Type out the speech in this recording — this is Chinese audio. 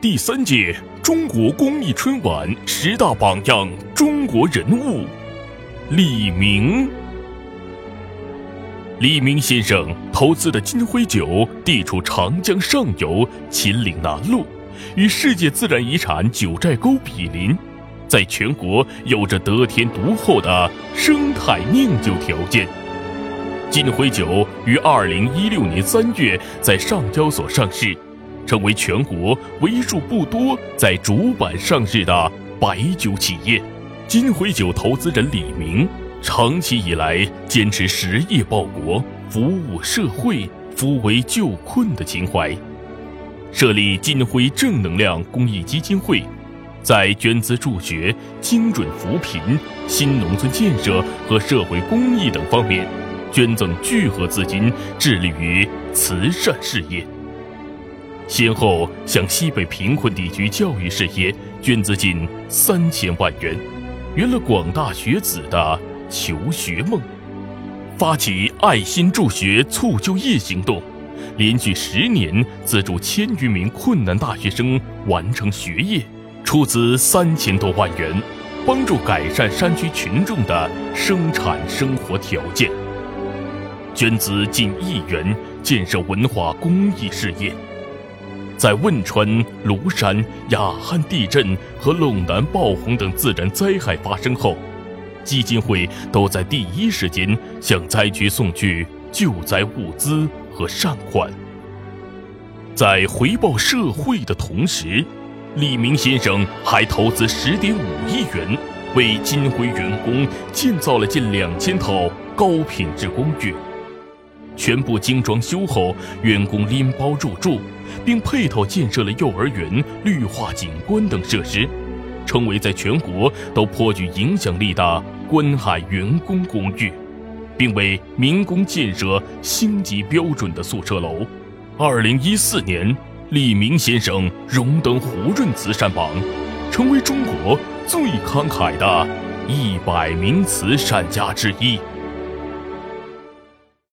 第三届中国公益春晚十大榜样中国人物，李明。李明先生投资的金辉酒地处长江上游秦岭南麓，与世界自然遗产九寨沟毗邻，在全国有着得天独厚的生态酿酒条件。金辉酒于二零一六年三月在上交所上市。成为全国为数不多在主板上市的白酒企业，金辉酒投资人李明长期以来坚持实业报国、服务社会、扶危救困的情怀，设立金辉正能量公益基金会，在捐资助学、精准扶贫、新农村建设和社会公益等方面，捐赠巨额资金，致力于慈善事业。先后向西北贫困地区教育事业捐资近三千万元，圆了广大学子的求学梦；发起爱心助学促就业行动，连续十年资助千余名困难大学生完成学业，出资三千多万元，帮助改善山区群众的生产生活条件；捐资近亿元建设文化公益事业。在汶川、芦山、雅汉地震和陇南爆洪等自然灾害发生后，基金会都在第一时间向灾区送去救灾物资和善款。在回报社会的同时，李明先生还投资十点五亿元，为金辉员工建造了近两千套高品质公寓。全部精装修后，员工拎包入住，并配套建设了幼儿园、绿化景观等设施，成为在全国都颇具影响力的观海员工公寓，并为民工建设星级标准的宿舍楼。二零一四年，李明先生荣登胡润慈善榜，成为中国最慷慨的一百名慈善家之一。